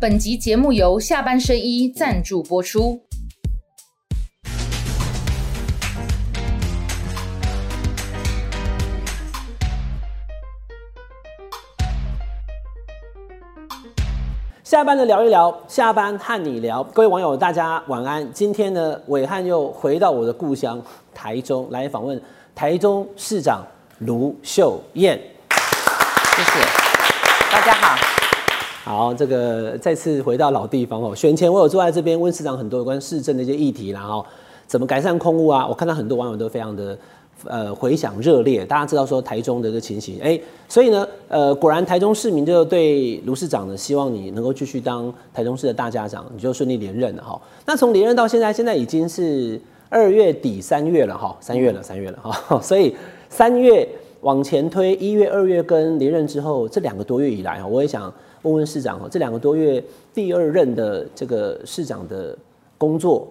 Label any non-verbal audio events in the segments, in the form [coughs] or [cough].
本集节目由下半身衣赞助播出。下班的聊一聊，下班和你聊。各位网友，大家晚安。今天呢，伟汉又回到我的故乡台中来访问台中市长卢秀燕。谢谢。好，这个再次回到老地方哦。选前我有坐在这边问市长很多有关市政的一些议题，然后怎么改善空屋啊？我看到很多网友都非常的呃回响热烈。大家知道说台中的这个情形，哎，所以呢，呃，果然台中市民就对卢市长呢，希望你能够继续当台中市的大家长，你就顺利连任了哈。那从连任到现在，现在已经是二月底三月了哈，三月了，三月了哈。[laughs] 所以三月往前推，一月、二月跟连任之后这两个多月以来哈，我也想。问问市长哈，这两个多月第二任的这个市长的工作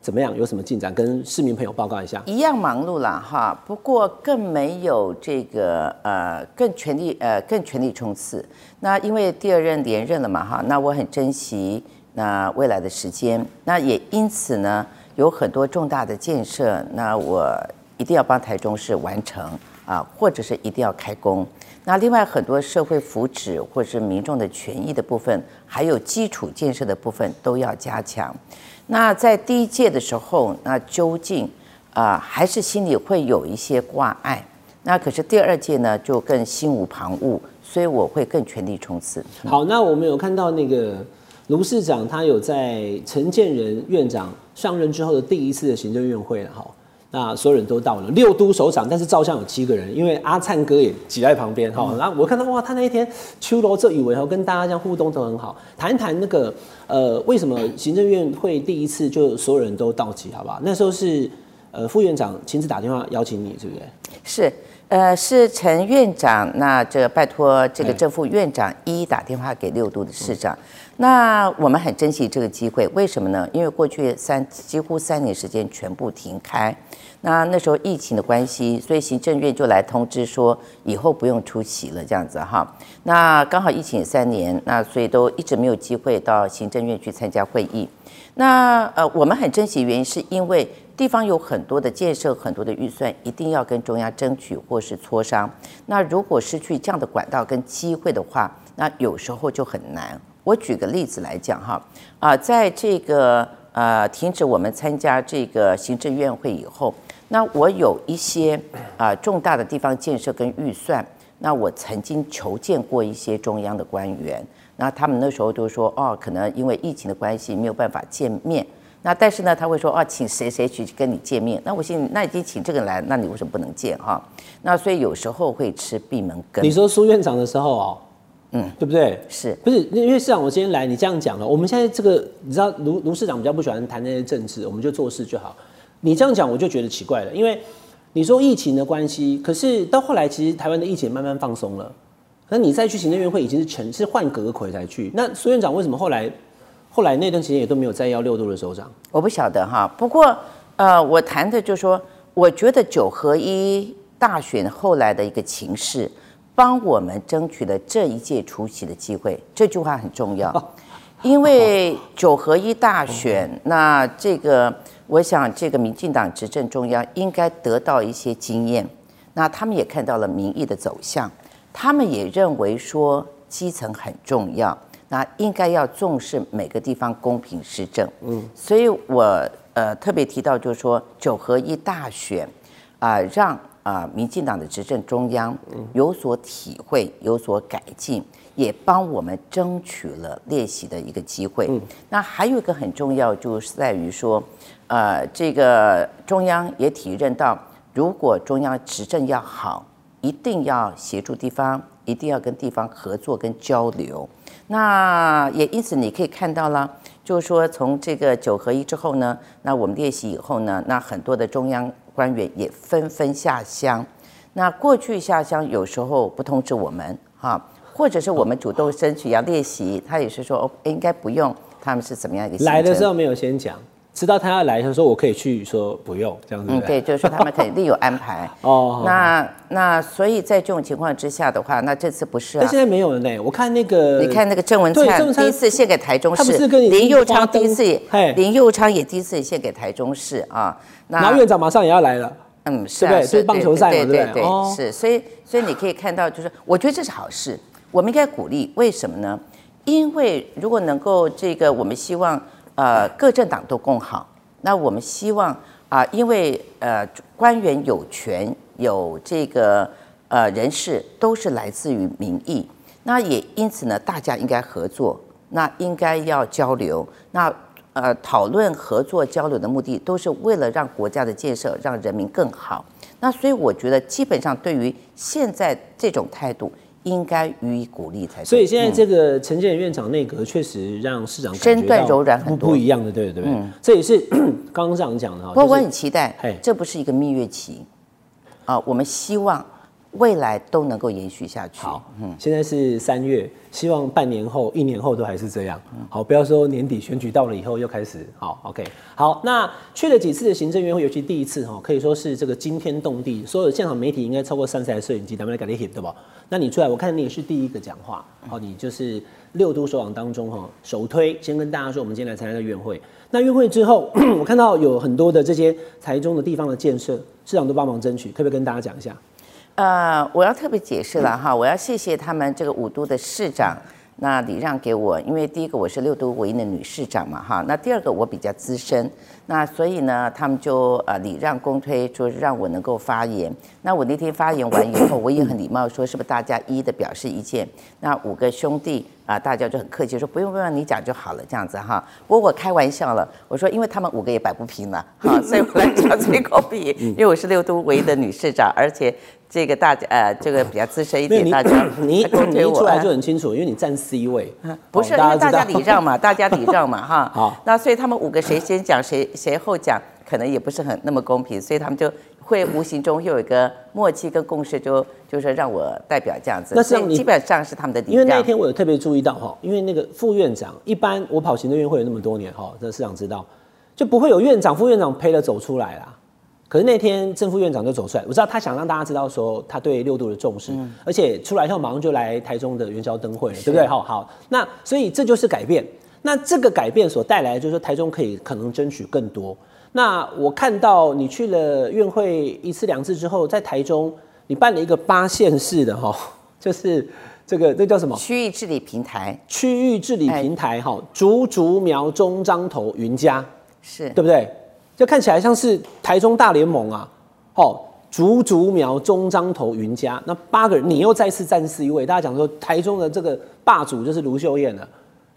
怎么样？有什么进展？跟市民朋友报告一下。一样忙碌了哈，不过更没有这个呃更全力呃更全力冲刺。那因为第二任连任了嘛哈，那我很珍惜那未来的时间。那也因此呢，有很多重大的建设，那我一定要帮台中市完成啊，或者是一定要开工。那另外很多社会福祉或者是民众的权益的部分，还有基础建设的部分都要加强。那在第一届的时候，那究竟啊还是心里会有一些挂碍。那可是第二届呢，就更心无旁骛，所以我会更全力冲刺。好，那我们有看到那个卢市长，他有在陈建仁院长上任之后的第一次的行政院会了哈。那所有人都到了六都首长，但是照相有七个人，因为阿灿哥也挤在旁边哈。然后我看到哇，他那一天秋罗这以为哈跟大家这样互动都很好。谈一谈那个呃，为什么行政院会第一次就所有人都到齐，好不好？那时候是呃副院长亲自打电话邀请你，对不对？是，呃，是陈院长，那这拜托这个正副院长一一打电话给六都的市长。那我们很珍惜这个机会，为什么呢？因为过去三几乎三年时间全部停开。那那时候疫情的关系，所以行政院就来通知说，以后不用出席了，这样子哈。那刚好疫情三年，那所以都一直没有机会到行政院去参加会议。那呃，我们很珍惜原因，是因为地方有很多的建设，很多的预算，一定要跟中央争取或是磋商。那如果失去这样的管道跟机会的话，那有时候就很难。我举个例子来讲哈，啊，在这个呃停止我们参加这个行政院会以后。那我有一些啊重大的地方建设跟预算，那我曾经求见过一些中央的官员，那他们那时候都说哦，可能因为疫情的关系没有办法见面。那但是呢，他会说啊，请谁谁去跟你见面。那我心那已经请这个来，那你为什么不能见哈？那所以有时候会吃闭门羹。你说苏院长的时候哦，嗯，对不对？是不是因为市长我今天来，你这样讲了，我们现在这个你知道卢卢市长比较不喜欢谈那些政治，我们就做事就好。你这样讲我就觉得奇怪了，因为你说疫情的关系，可是到后来其实台湾的疫情慢慢放松了，那你再去行政院会已经是全是换阁魁才去，那苏院长为什么后来后来那段时间也都没有再要六度的首长？我不晓得哈，不过呃，我谈的就说，我觉得九合一大选后来的一个情势，帮我们争取了这一届出席的机会，这句话很重要，[laughs] 因为九合一大选，那这个。我想，这个民进党执政中央应该得到一些经验。那他们也看到了民意的走向，他们也认为说基层很重要，那应该要重视每个地方公平施政。嗯，所以我呃特别提到，就是说九合一大选啊，让啊民进党的执政中央有所体会，有所改进，也帮我们争取了练习的一个机会。那还有一个很重要，就是在于说。呃，这个中央也体认到，如果中央执政要好，一定要协助地方，一定要跟地方合作跟交流。那也因此你可以看到了，就是说从这个九合一之后呢，那我们列席以后呢，那很多的中央官员也纷纷下乡。那过去下乡有时候不通知我们哈，或者是我们主动申请要列席，他也是说哦，应该不用。他们是怎么样一个？来的时候没有先讲。知道他要来，他说我可以去，说不用这样子。嗯，对，就是说他们肯定有安排。[laughs] 哦，那那所以在这种情况之下的话，那这次不是啊但？现在没有了呢。我看那个，你看那个郑文灿第一次献给台中市，林佑昌第一次也嘿，林佑昌也第一次也献给台中市啊。然后院长马上也要来了。嗯，是啊，对不对就是棒球赛嘛对对对对哦是，所以所以你可以看到，就是我觉得这是好事，我们应该鼓励。为什么呢？因为如果能够这个，我们希望呃各政党都共好，那我们希望啊、因为呃官员有权有这个呃人事都是来自于民意，那也因此呢，大家应该合作，那应该要交流，那呃讨论合作交流的目的都是为了让国家的建设让人民更好。那所以我觉得基本上对于现在这种态度，应该予以鼓励才对。所以现在嗯这个陈建仁院长内阁确实让市长身段到柔软很多嗯不不一样的，对对对。这也是 [coughs] 刚刚市长讲的哈。不过我很期待，这不是一个蜜月期啊，我们希望未来都能够延续下去。好，嗯，现在是三月，希望半年后、一年后都还是这样。好，不要说年底选举到了以后又开始。好，OK，好，那去了几次的行政院会，尤其第一次哈，可以说是这个惊天动地，所有现场媒体应该超过三十台摄影机，咱们来赶紧 hit 对吧？那你出来，我看你也是第一个讲话，好，你就是六都首长当中哈首推，先跟大家说，我们今天来参加这个院会。那院会之后，[clears throat] 我看到有很多的这些台中的地方的建设，市长都帮忙争取，可不可以跟大家讲一下？呃，我要特别解释了哈，我要谢谢他们这个五都的市长，那礼让给我，因为第一个我是六都唯一的女市长嘛哈，那第二个我比较资深，那所以呢，他们就呃礼让公推，就是让我能够发言。那我那天发言完以后，我也很礼貌说，是不是大家一一的表示意见？那五个兄弟啊、大家就很客气说不用不用，你讲就好了这样子哈。不过我开玩笑了，我说因为他们五个也摆不平了，哈，所以我来讲最公平，因为我是六都唯一的女市长，而且这个大家呃这个比较资深一点，大家 [laughs] 你你公推我一出来就很清楚，因为你站 C 位，不是，哦因为大家礼让嘛，大家礼让嘛，哈。[laughs] 好那所以他们五个谁先讲，谁谁后讲，可能也不是很那么公平，所以他们就会无形中又有一个默契跟共识就，就是让我代表这样子。那是基本上是他们的礼让。因为那一天我有特别注意到哈，因为那个副院长，一般我跑行政院会有那么多年哈，这市长知道，就不会有院长、副院长陪了走出来啦。可是那天正副院长就走出来，我知道他想让大家知道说他对六度的重视，而且出来以后马上就来台中的元宵灯会了，对不对？好好，那所以这就是改变。那这个改变所带来的就是说台中可以可能争取更多。那我看到你去了院会一次两次之后，在台中你办了一个八县市的哈，[laughs] 就是这个那叫什么？区域治理平台区域治理平台哈，竹竹苗中彰投云家，是对不对？就看起来像是台中大联盟啊，哦，竹竹苗中彰投云家，那八个人，你又再次站 C 位，大家讲说台中的这个霸主就是卢秀燕了。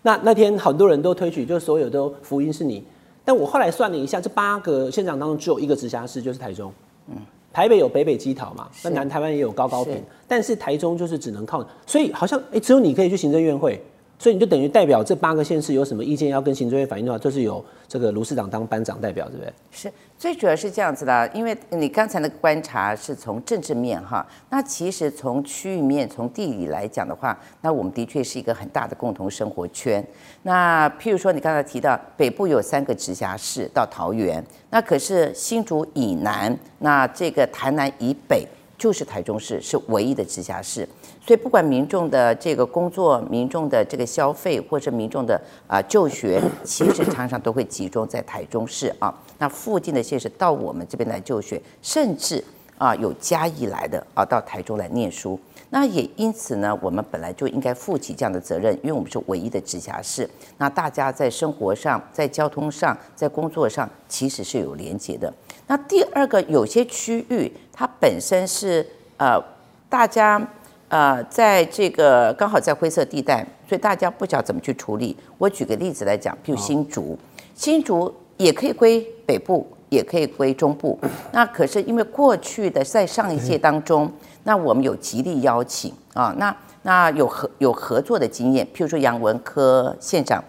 那那天很多人都推举，就是所有都福音是你，但我后来算了一下，这八个县长当中只有一个直辖市就是台中，嗯，台北有北北基桃嘛，那南台湾也有高高屏，但是台中就是只能靠，所以好像哎、只有你可以去行政院会，所以你就等于代表这八个县市有什么意见要跟行政院反映的话，就是由这个卢市长当班长代表，对不对？是，最主要是这样子的，因为你刚才那个观察是从政治面哈，那其实从区域面、从地理来讲的话，那我们的确是一个很大的共同生活圈。那譬如说你刚才提到北部有三个直辖市到桃园，那可是新竹以南，那这个台南以北。就是台中市是唯一的直辖市，所以不管民众的这个工作、民众的这个消费，或者民众的啊、就学，其实常常都会集中在台中市啊。那附近的县市到我们这边来就学，甚至啊有嘉义来的啊到台中来念书。那也因此呢，我们本来就应该负起这样的责任，因为我们是唯一的直辖市。那大家在生活上、在交通上、在工作上，其实是有连结的。那第二个，有些区域它本身是呃，大家呃，在这个刚好在灰色地带，所以大家不晓得怎么去处理。我举个例子来讲，譬如新竹，新竹也可以归北部，也可以归中部。[laughs] 那可是因为过去的在上一届当中，那我们有极力邀请啊，那那有合有合作的经验，譬如说杨文科县长。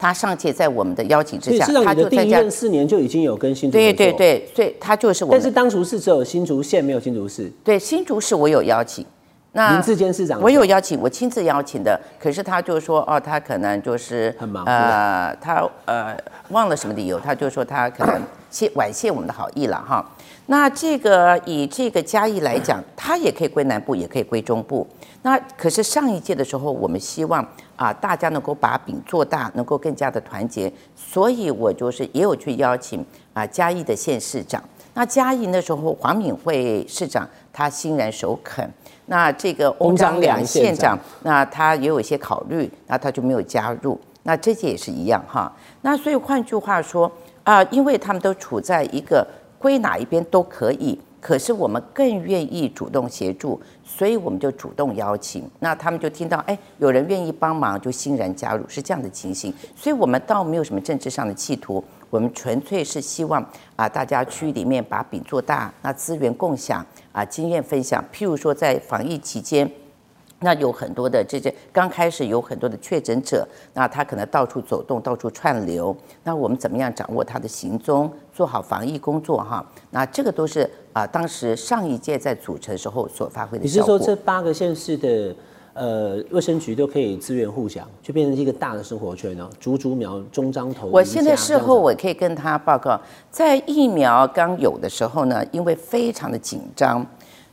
他上届在我们的邀请之下他就参加你的第一任，四年就已经有跟新竹对对，对，所以他就是我们但是当初是只有新竹县没有新竹市，对新竹市我有邀请，那林志坚市长，我有邀请，我亲自邀请的，可是他就说，哦，他可能就是很忙呃，他呃忘了什么理由，他就说他可能谢 [coughs] 婉谢我们的好意了哈。那这个以这个嘉义来讲，它也可以归南部，也可以归中部。那可是上一届的时候，我们希望啊大家能够把饼做大，能够更加的团结，所以我就是也有去邀请啊嘉义的县市长。那嘉义那时候黄敏惠市长他欣然首肯。那这个翁章良县长，那他也有一些考虑，那他就没有加入。那这些也是一样哈。那所以换句话说啊，因为他们都处在一个归哪一边都可以，可是我们更愿意主动协助，所以我们就主动邀请。那他们就听到哎，有人愿意帮忙，就欣然加入，是这样的情形。所以我们倒没有什么政治上的企图，我们纯粹是希望啊，大家区域里面把饼做大，那资源共享。啊，经验分享，譬如说在防疫期间，那有很多的这些刚开始有很多的确诊者，那他可能到处走动，到处串流，那我们怎么样掌握他的行踪，做好防疫工作哈？那这个都是啊，当时上一届在组成时候所发挥的。你是说这八个县市的呃卫生局都可以资源互享，就变成一个大的生活圈呢？竹竹苗中章头。我现在事后我可以跟他报告，在疫苗刚有的时候呢，因为非常的紧张，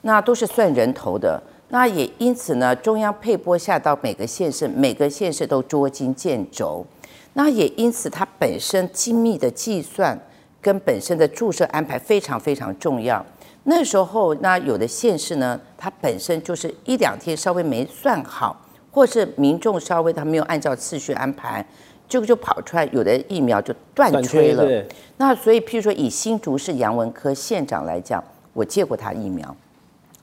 那都是算人头的，那也因此呢，中央配拨下到每个县市，每个县市都捉襟见肘，那也因此它本身精密的计算跟本身的注射安排非常非常重要。那时候，那有的县市呢，它本身就是一两天稍微没算好，或是民众稍微他没有按照次序安排，这个就跑出来，有的疫苗就断吹了。那所以，譬如说以新竹市杨文科县长来讲，我借过他疫苗，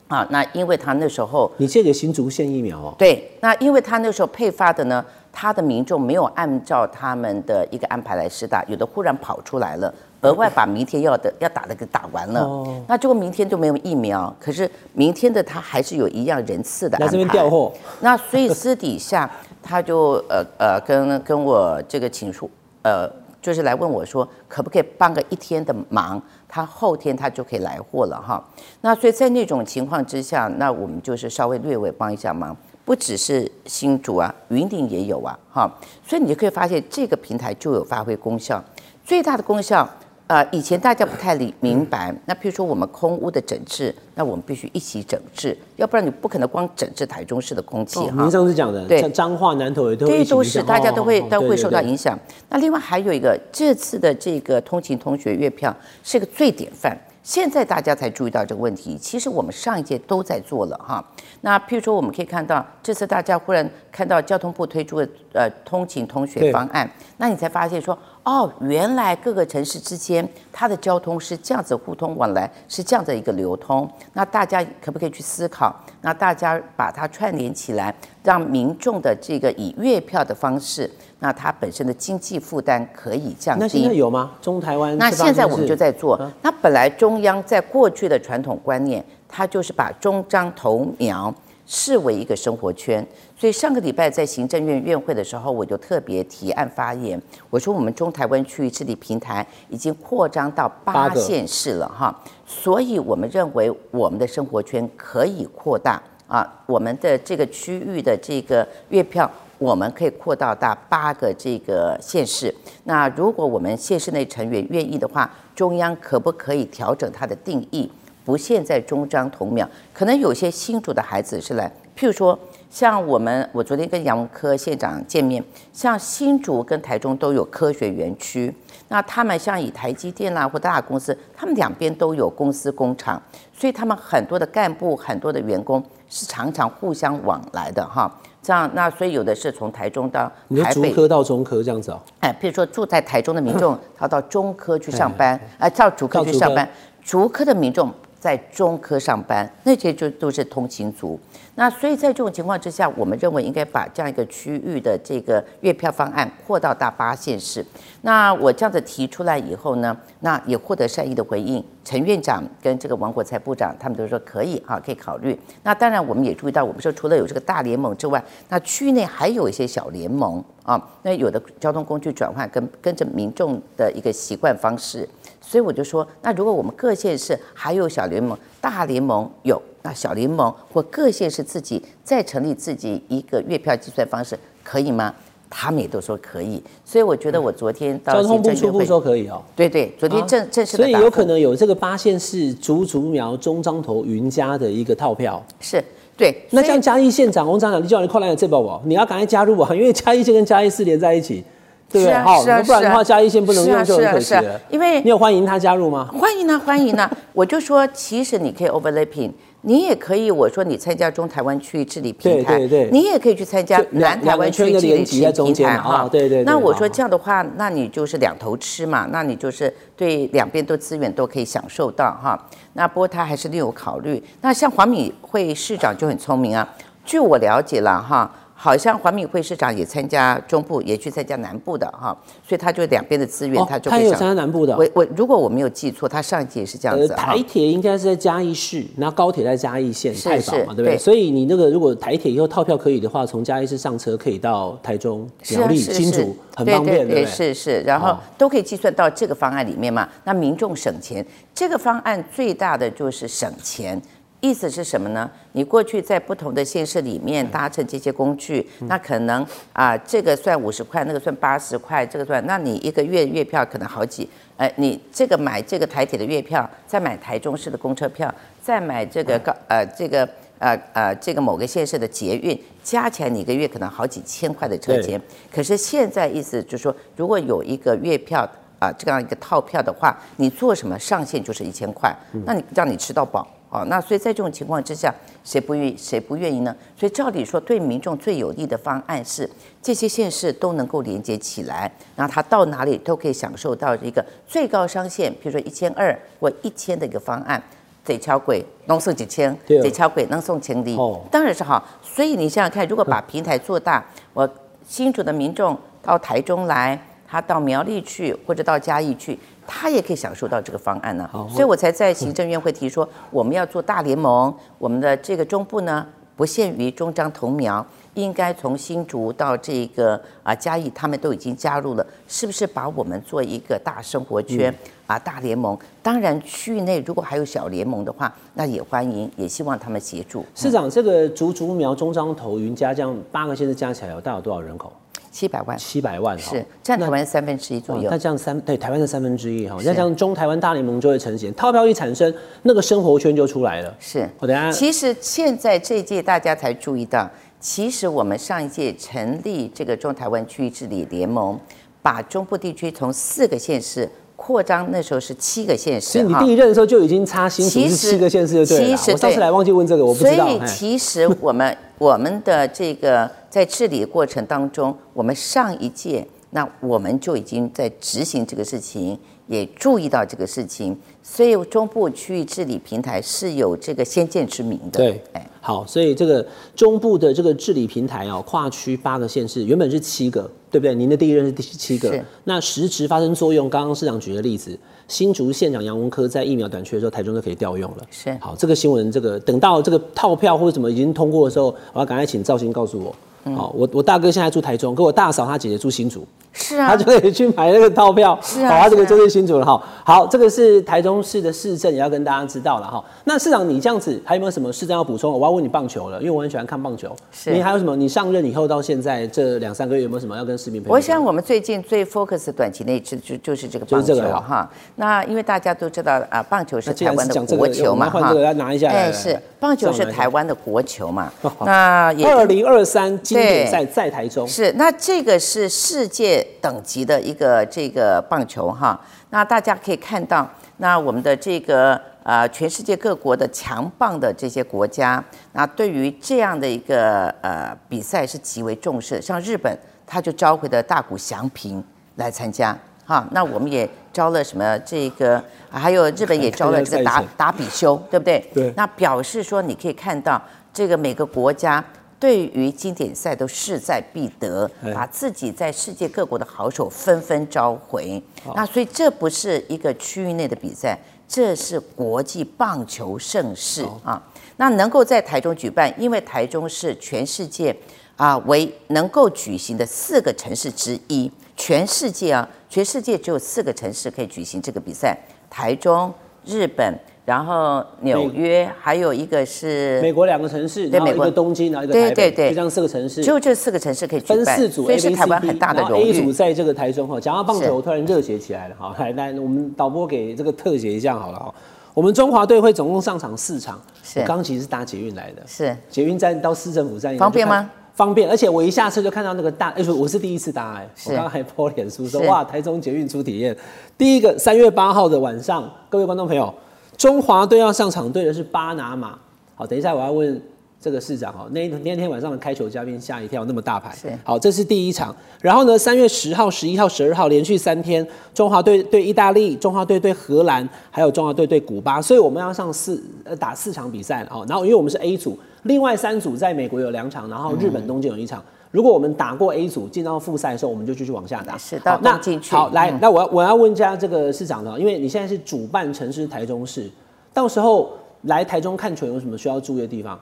啊，那因为他那时候你借给新竹县疫苗哦？对，那因为他那时候配发的呢，他的民众没有按照他们的一个安排来施打，有的忽然跑出来了。额外把明天要的要打的给打完了，那结果明天就没有疫苗。可是明天的他还是有一样人次的安排。调货。那所以私底下他就呃呃跟跟我这个请出呃就是来问我说可不可以帮个一天的忙，他后天他就可以来货了哈。那所以在那种情况之下，那我们就是稍微略微帮一下忙，不只是新竹啊，云顶也有啊哈。所以你就可以发现这个平台就有发挥功效，最大的功效。呃，以前大家不太理明白，那譬如说我们空屋的整治，那我们必须一起整治，要不然你不可能光整治台中市的空气哈。您上次讲的，对，彰化南投也都都是大家都会都会受到影响。那另外还有一个，这次的这个通勤同学月票是个最典范。现在大家才注意到这个问题，其实我们上一届都在做了哈。那譬如说，我们可以看到这次大家忽然看到交通部推出的呃通勤同学方案，那你才发现说，哦，原来各个城市之间它的交通是这样子互通往来，是这样的一个流通。那大家可不可以去思考？那大家把它串联起来，让民众的这个以月票的方式。那它本身的经济负担可以降低。那现在有吗？中台湾？那现在我们就在做。那本来中央在过去的传统观念，它就是把中章头苗视为一个生活圈。所以上个礼拜在行政院院会的时候，我就特别提案发言，我说我们中台湾区域治理平台已经扩张到八县市了哈，所以我们认为我们的生活圈可以扩大啊，我们的这个区域的这个月票。我们可以扩到大八个这个县市。那如果我们县市内成员愿意的话，中央可不可以调整它的定义，不限在中章同苗？可能有些新竹的孩子是来，譬如说，像我们，我昨天跟杨文科县长见面，像新竹跟台中都有科学园区，那他们像以台积电啦或大公司，他们两边都有公司工厂，所以他们很多的干部、很多的员工是常常互相往来的哈。这样，那所以有的是从台中到台北，科到中科这样子哦。哎，譬如说住在台中的民众，[laughs] 他到中科去上班，哎，到竹科去上班，竹科的民众在中科上班，那些就都是通勤族。那所以在这种情况之下，我们认为应该把这样一个区域的这个月票方案扩到大八县市。那我这样子提出来以后呢，那也获得善意的回应。陈院长跟这个王国才部长，他们都说可以哈，可以考虑。那当然，我们也注意到，我们说除了有这个大联盟之外，那区域内还有一些小联盟啊。那有的交通工具转换跟跟着民众的一个习惯方式，所以我就说，那如果我们各县市还有小联盟、大联盟有。那小联盟或各县市自己再成立自己一个月票计算方式，可以吗？他们也都说可以，所以我觉得我昨天到交通部初步说可以哦。对对，昨天正正式的所以有可能有这个八县市竹竹苗中彰投云家的一个套票。是对，那像嘉义县长翁长长，你叫你快来这宝宝，你要赶快加入啊，因为嘉义县跟嘉义市连在一起，对不对？是啊好，是不然的话，是啊嘉义县不能是啊用就很可惜是啊是了啊。因为你有欢迎他加入吗？欢迎啊，欢迎啊。[laughs] 我就说，其实你可以 overlapping，你也可以，我说你参加中台湾区域治理平台，对对对你也可以去参加南台湾区域治理平台哈哦。对对对那我说这样的话，那你就是两头吃嘛，那你就是对两边都资源都可以享受到哈。那不过他还是另有考虑。那像黄敏惠市长就很聪明啊，据我了解了哈。好像黄敏惠市长也参加中部，也去参加南部的哈，所以他就两边的资源，哦他就他也有参加南部的哦。我我如果我没有记错，他上一届也是这样呃，子哈台。铁应该是在嘉义市，然后高铁在嘉义县太保嘛，是对不对？所以你那个如果台铁以后套票可以的话，从嘉义市上车可以到台中、苗栗、新竹，很方便，对对不对？是是，然后哦都可以计算到这个方案里面嘛。那民众省钱，这个方案最大的就是省钱。意思是什么呢？你过去在不同的县市里面搭乘这些工具，嗯那可能啊、这个算五十块，那个算八十块，这个算，那你一个月月票可能好几，呃，你这个买这个台铁的月票，再买台中市的公车票，再买这个高呃这个呃呃这个某个县市的捷运，加起来你一个月可能好几千块的车对钱。可是现在意思就是说，如果有一个月票啊、这样一个套票的话，你做什么上限就是一千块，那你让你吃到饱。哦，那所以在这种情况之下，谁不愿意谁不愿意呢？所以照理说，对民众最有利的方案是这些县市都能够连接起来，然后他到哪里都可以享受到一个最高上限，比如说一千二或一千的一个方案。得敲鬼能送几千，对敲鬼能送千里，哦当然是好。所以你想想看，如果把平台做大，我新竹的民众到台中来，他到苗栗去或者到嘉义去，他也可以享受到这个方案呢。好所以我才在行政院会提说，我们要做大联盟，我们的这个中部呢不限于中彰同苗。应该从新竹到这个啊嘉义，他们都已经加入了，是不是把我们做一个大生活圈、啊大联盟？当然，区域内如果还有小联盟的话，那也欢迎，也希望他们协助。市长，这个竹竹苗中彰头云家这样八个县市加起来有大概有多少人口？七百万。七百万哈。是占台湾三分之一左右。哇那。这样三对台湾的三分之一哈，那这样中台湾大联盟就会成型，套票一产生，那个生活圈就出来了。是，我等一下。其实现在这一届大家才注意到，其实我们上一届成立这个中台湾区域治理联盟，把中部地区从四个县市扩张，那时候是七个县市哈所以你第一任的时候就已经差新竹是其实七个县市就对了啦。其实对我上次来忘记问这个，我不知道。所以其实我们 [laughs] 我们的这个在治理过程当中，我们上一届那我们就已经在执行这个事情，也注意到这个事情，所以中部区域治理平台是有这个先见之明的。对哎，好，所以这个中部的这个治理平台哦，跨区八个县市，原本是七个，对不对？您的第一任是第七个，那实质发生作用，刚刚市长举的例子，新竹县长杨文科在疫苗短缺的时候，台中就可以调用了。是好，这个新闻，这个等到这个套票或者什么已经通过的时候，我要赶快请赵鑫告诉我。嗯好，我我大哥现在住台中，可我大嫂她姐姐住新竹，是啊他，就可以去买那个套票，是啊好，他这个是啊就是新竹了哈。好，这个是台中市的市政，也要跟大家知道了哈。那市长，你这样子还有没有什么市政要补充？我要问你棒球了，因为我很喜欢看棒球。是你还有什么？你上任以后到现在这两三个月有没有什么要跟市民朋友？我想我们最近最 focus 短期内就就就是这个棒球哈。那因为大家都知道啊，棒球是台湾的国球嘛换这个来拿一下来来哎，来是棒球是台湾的国球嘛。那也二零二三经典对赛在台中，是，那这个是世界等级的一个这个棒球哈。那大家可以看到，那我们的这个呃，全世界各国的强棒的这些国家，那对于这样的一个呃比赛是极为重视。像日本，他就召回了大谷翔平来参加。哈，那我们也招了什么这个，啊还有日本也招了这个看一下赛前打打比修，对不对？对那表示说，你可以看到这个每个国家对于经典赛都势在必得哎，把自己在世界各国的好手纷纷召回。那所以这不是一个区域内的比赛，这是国际棒球盛事啊。那能够在台中举办，因为台中是全世界啊为能够举行的四个城市之一。全世界啊，全世界只有四个城市可以举行这个比赛：台中、日本、然后纽约，还有一个是美国两个城市，然后一对美国个东京，然后一个台北，对对对就这样四个城市。只有这四个城市可以，分四组所 A、以 B、是台湾很大的荣 A 组誉。在这个台中哈，讲到棒球，我突然热血起来了。哈，来来，我们导播给这个特写一下好了哈。我们中华队会总共上场四场，是我刚其实是搭捷运来的，是捷运站到市政府站方便吗？方便，而且我一下车就看到那个大，哎、我是第一次搭哎、是我刚刚还 po 脸书说哇，台中捷运初体验。第一个三月八号的晚上，各位观众朋友，中华队要上场对的是巴拿马。好，等一下我要问这个市长哦，那那天晚上的开球嘉宾吓一跳，那么大牌。是好，这是第一场。然后呢，三月十号、十一号、十二号连续三天，中华队对意大利，中华队对荷兰，还有中华队对古巴，所以我们要上四呃打四场比赛哦。然后因为我们是 A 组，另外三组在美国有两场，然后日本东京有一场。如果我们打过 A 组，进到复赛的时候，我们就继续往下打。是的好那进去好，来，嗯那我要我要问一下这个市长了，因为你现在是主办城市台中市，到时候来台中看球有什么需要注意的地方？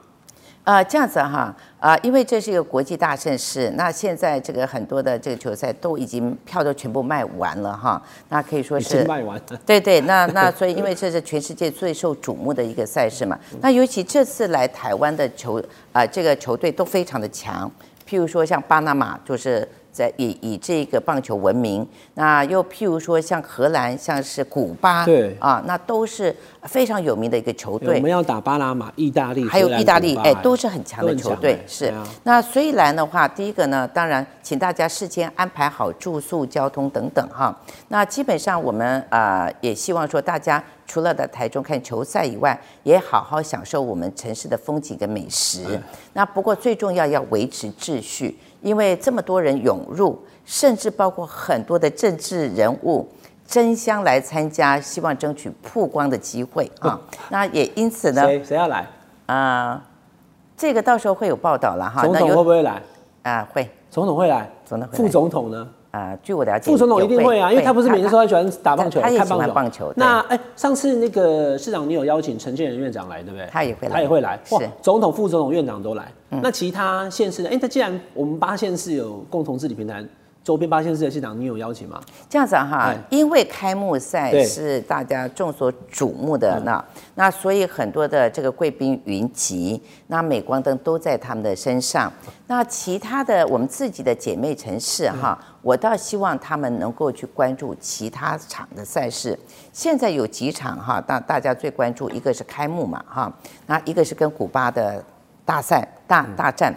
呃，这样子哈，啊、因为这是一个国际大盛事，那现在这个很多的这个球赛都已经票都全部卖完了哈，那可以说是经卖完了。对对，那那所以因为这是全世界最受瞩目的一个赛事嘛，那尤其这次来台湾的球啊、这个球队都非常的强，譬如说像巴拿马就是。在以以这个棒球闻名，那又譬如说像荷兰，像是古巴，对啊，那都是非常有名的一个球队我们。要打巴拿马、意大利，还有意大利，哎，都是很强的球队哎。是啊，那所以来的话，第一个呢，当然，请大家事先安排好住宿、交通等等哈。那基本上我们啊、呃也希望说，大家除了在台中看球赛以外，也好好享受我们城市的风景跟美食。那不过最重要要维持秩序，因为这么多人涌入，甚至包括很多的政治人物。争相来参加，希望争取曝光的机会啊！那也因此呢，谁谁要来？啊、这个到时候会有报道了哈。总统会不会来？啊、会总统会来，总统会来副总统呢？啊、据我了解，副总统一定会啊，因为他不是每天说他喜欢打棒球、他也喜。欢棒球。那哎，上次那个市长你有邀请陈建仁院长来，对不对？他也会来他也会来。哇总统、副总统、院长都来。那其他县市呢？哎，那既然我们八县市有共同治理平台，周边八县市的县长你有邀请吗？这样子啊哈哎，因为开幕赛是大家众所瞩目的那，那所以很多的这个贵宾云集，那镁光灯都在他们的身上。那其他的我们自己的姐妹城市哈，我倒希望他们能够去关注其他场的赛事。现在有几场哈，大大家最关注一个是开幕嘛哈，那一个是跟古巴的大赛大大战。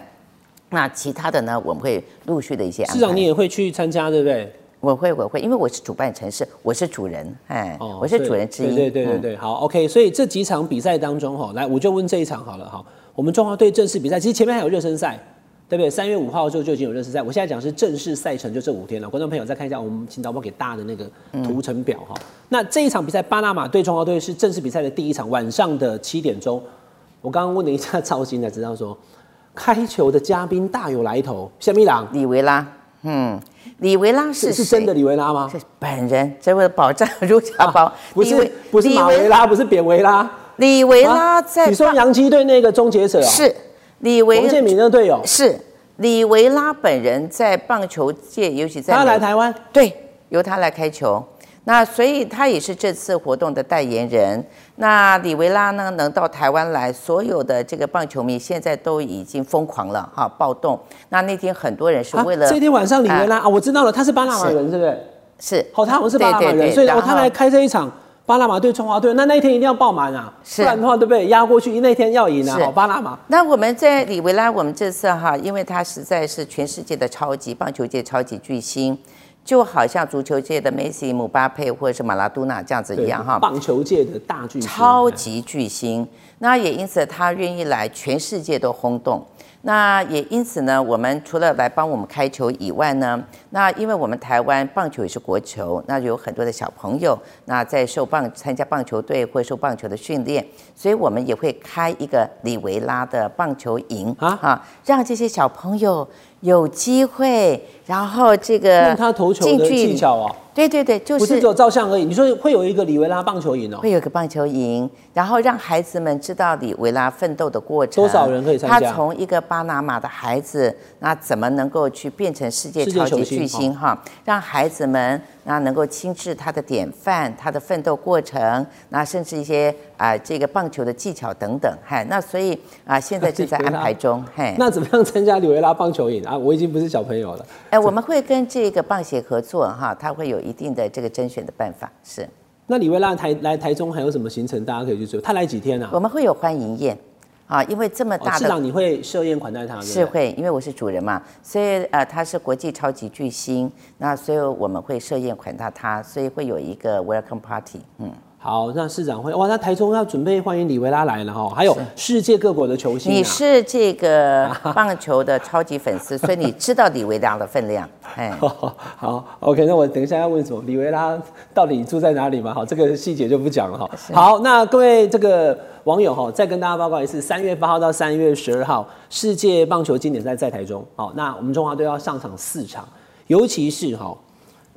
那其他的呢，我们会陆续的一些安排。市长你也会去参加，对不对？我会，我会，因为我是主办城市，我是主人，哎，我是主人之一。哦对对对对嗯对，好，OK。所以这几场比赛当中哈，来我就问这一场好了哈。我们中华队正式比赛，其实前面还有热身赛，对不对？三月五号的时候就已经有热身赛，我现在讲是正式赛程，就这五天了。观众朋友再看一下，我们请导播给大的那个图层表哈。那这一场比赛，巴拿马对中华队是正式比赛的第一场，晚上的七点钟。我刚刚问了一下赵鑫才知道说，开球的嘉宾大有来头，夏米朗李维拉，嗯，李维拉是是是真的李维拉吗？是本人，这位保障如家宝，不是不是马维，拉，不是扁维拉。李维拉啊在你说棒洋基队那个终结者哦，是李维王建民那队友，是李维拉本人在棒球界，尤其在他美来台湾，对，由他来开球。那所以他也是这次活动的代言人。那李维拉呢，能到台湾来，所有的这个棒球迷现在都已经疯狂了哈，暴动。那那天很多人是啊为了、这天晚上李维拉啊，我知道了，他是巴拿马人，是不是？是哦，他好像是巴拿马人，对对对所以哦他来开这一场巴拿马对中华队，那那一天一定要爆满啊，是不然的话，对不对？压过去，那天要赢啊，好，巴拿马。那我们在里维拉，我们这次哈，因为他实在是全世界的超级棒球界超级巨星，就好像足球界的梅西、姆巴佩或者是马拉多纳这样子一样哈，棒球界的大巨星，超级巨星。那也因此他愿意来，全世界都轰动。那也因此呢，我们除了来帮我们开球以外呢，那因为我们台湾棒球也是国球，那有很多的小朋友那在受棒参加棒球队或受棒球的训练，所以我们也会开一个里维拉的棒球营啊让这些小朋友有机会，然后这个用他投球的技巧哦，对对对，就是不是只有照相而已。你说会有一个李维拉棒球营哦，会有个棒球营，然后让孩子们知道李维拉奋斗的过程。多少人可以参加他从一个巴拿马的孩子，那怎么能够去变成世界超级巨星哈？让孩子们那能够亲自他的典范，他的奋斗过程，那甚至一些啊这个棒球的技巧等等，嗨，那所以啊现在正在安排中，嘿。那怎么样参加里维拉棒球营啊？我已经不是小朋友了。哎，我们会跟这个棒协合作哈，他会有一定的这个甄选的办法，是。那李维拉台来台中还有什么行程？大家可以去追。他来几天啊？我们会有欢迎宴。啊，因为这么大的市长，你会设宴款待他？是会，因为我是主人嘛，所以呃，他是国际超级巨星，那所以我们会设宴款待他，所以会有一个 welcome party，嗯。好，那市长会哇，那台中要准备欢迎李维拉来了哈，还有世界各国的球星。你是这个棒球的超级粉丝，[laughs] 所以你知道李维拉的分量。哎，[laughs] 好，OK，那我等一下要问什么？李维拉到底住在哪里嘛？好，这个细节就不讲了哈。好，那各位这个网友哈，再跟大家报告一次，三月八号到三月十二号，世界棒球经典赛在台中。好，那我们中华队要上场四场，尤其是哈。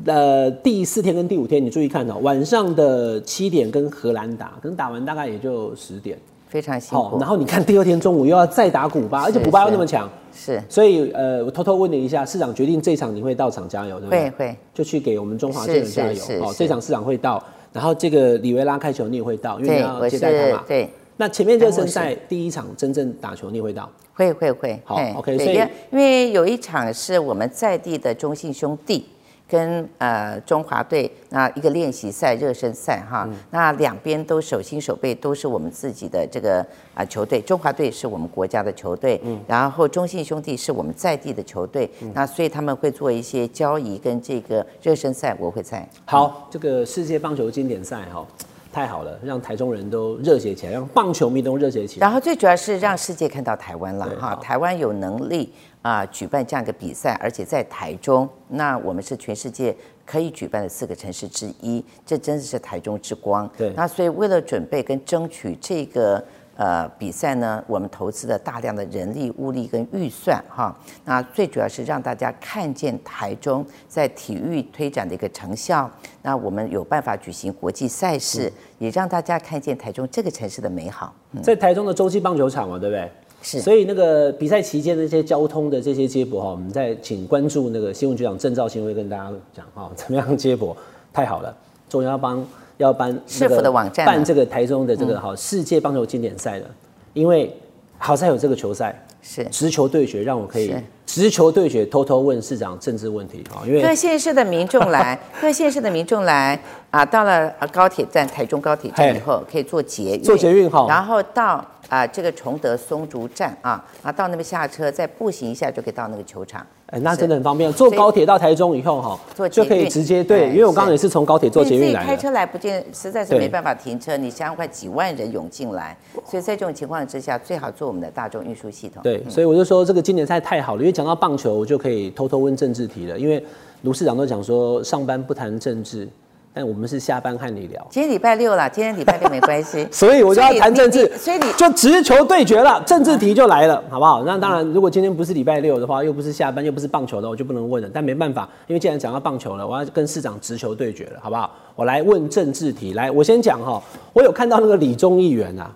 呃，第四天跟第五天，你注意看哦，晚上的七点跟荷兰打，可能打完大概也就十点，非常辛苦。然后你看第二天中午又要再打古巴，而且古巴又那么强，是。所以呃，我偷偷问你一下，市长决定这场你会到场加油，对不对？会会。就去给我们中华队人加油。哦，这场市长会到，然后这个里维拉开球你也会到，因为你要接待他嘛。对。那前面热身赛第一场真正打球你也会到？会会会。好，OK。所以因为有一场是我们在地的中信兄弟。跟呃中华队那一个练习赛热身赛哈，那两边都手心手背都是我们自己的这个啊球队，中华队是我们国家的球队，然后中信兄弟是我们在地的球队，那所以他们会做一些交易跟这个热身赛，我会在。好，这个世界棒球经典赛哈，太好了，让台中人都热血起来，让棒球迷都热血起来。然后最主要是让世界看到台湾了哈，台湾有能力。啊，举办这样一个比赛，而且在台中，那我们是全世界可以举办的四个城市之一，这真的是台中之光。对，那所以为了准备跟争取这个呃比赛呢，我们投资了大量的人力、物力跟预算哈。那最主要是让大家看见台中在体育推展的一个成效。那我们有办法举行国际赛事，也让大家看见台中这个城市的美好。在台中的洲际棒球场嘛，对不对？是，所以那个比赛期间的一些交通的这些接驳哈，我们再请关注那个新闻局长郑兆新会跟大家讲哈，怎么样接驳？太好了，终于要帮要办市府的网站办这个台中的这个好世界棒球经典赛了，因为好在有这个球赛。是直球对决，让我可以直球对决，偷偷问市长政治问题啊！因为各县市的民众来，[laughs] 各县市的民众来啊，到了高铁站台中高铁站以后，可以坐捷运，坐捷运哈，然后到啊这个崇德松竹站啊，啊到那边下车，再步行一下就可以到那个球场。哎，那真的很方便。坐高铁到台中以后，哈，就可以直接对，因为我刚刚也是从高铁坐捷运来。开车来不见，实在是没办法停车。你想想快几万人涌进来，所以在这种情况之下，最好坐我们的大众运输系统。对，所以我就说这个今年赛太好了，因为讲到棒球，我就可以偷偷问政治题了。因为卢市长都讲说，上班不谈政治。但我们是下班和你聊。今天礼拜六了，今天礼拜六没关系。[laughs] 所以我就要谈政治，所以你就直球对决了，政治题就来了，好不好？那当然，如果今天不是礼拜六的话，又不是下班，又不是棒球的，我就不能问了。但没办法，因为既然讲到棒球了，我要跟市长直球对决了，好不好？我来问政治题，来，我先讲哈。我有看到那个李中议员啊，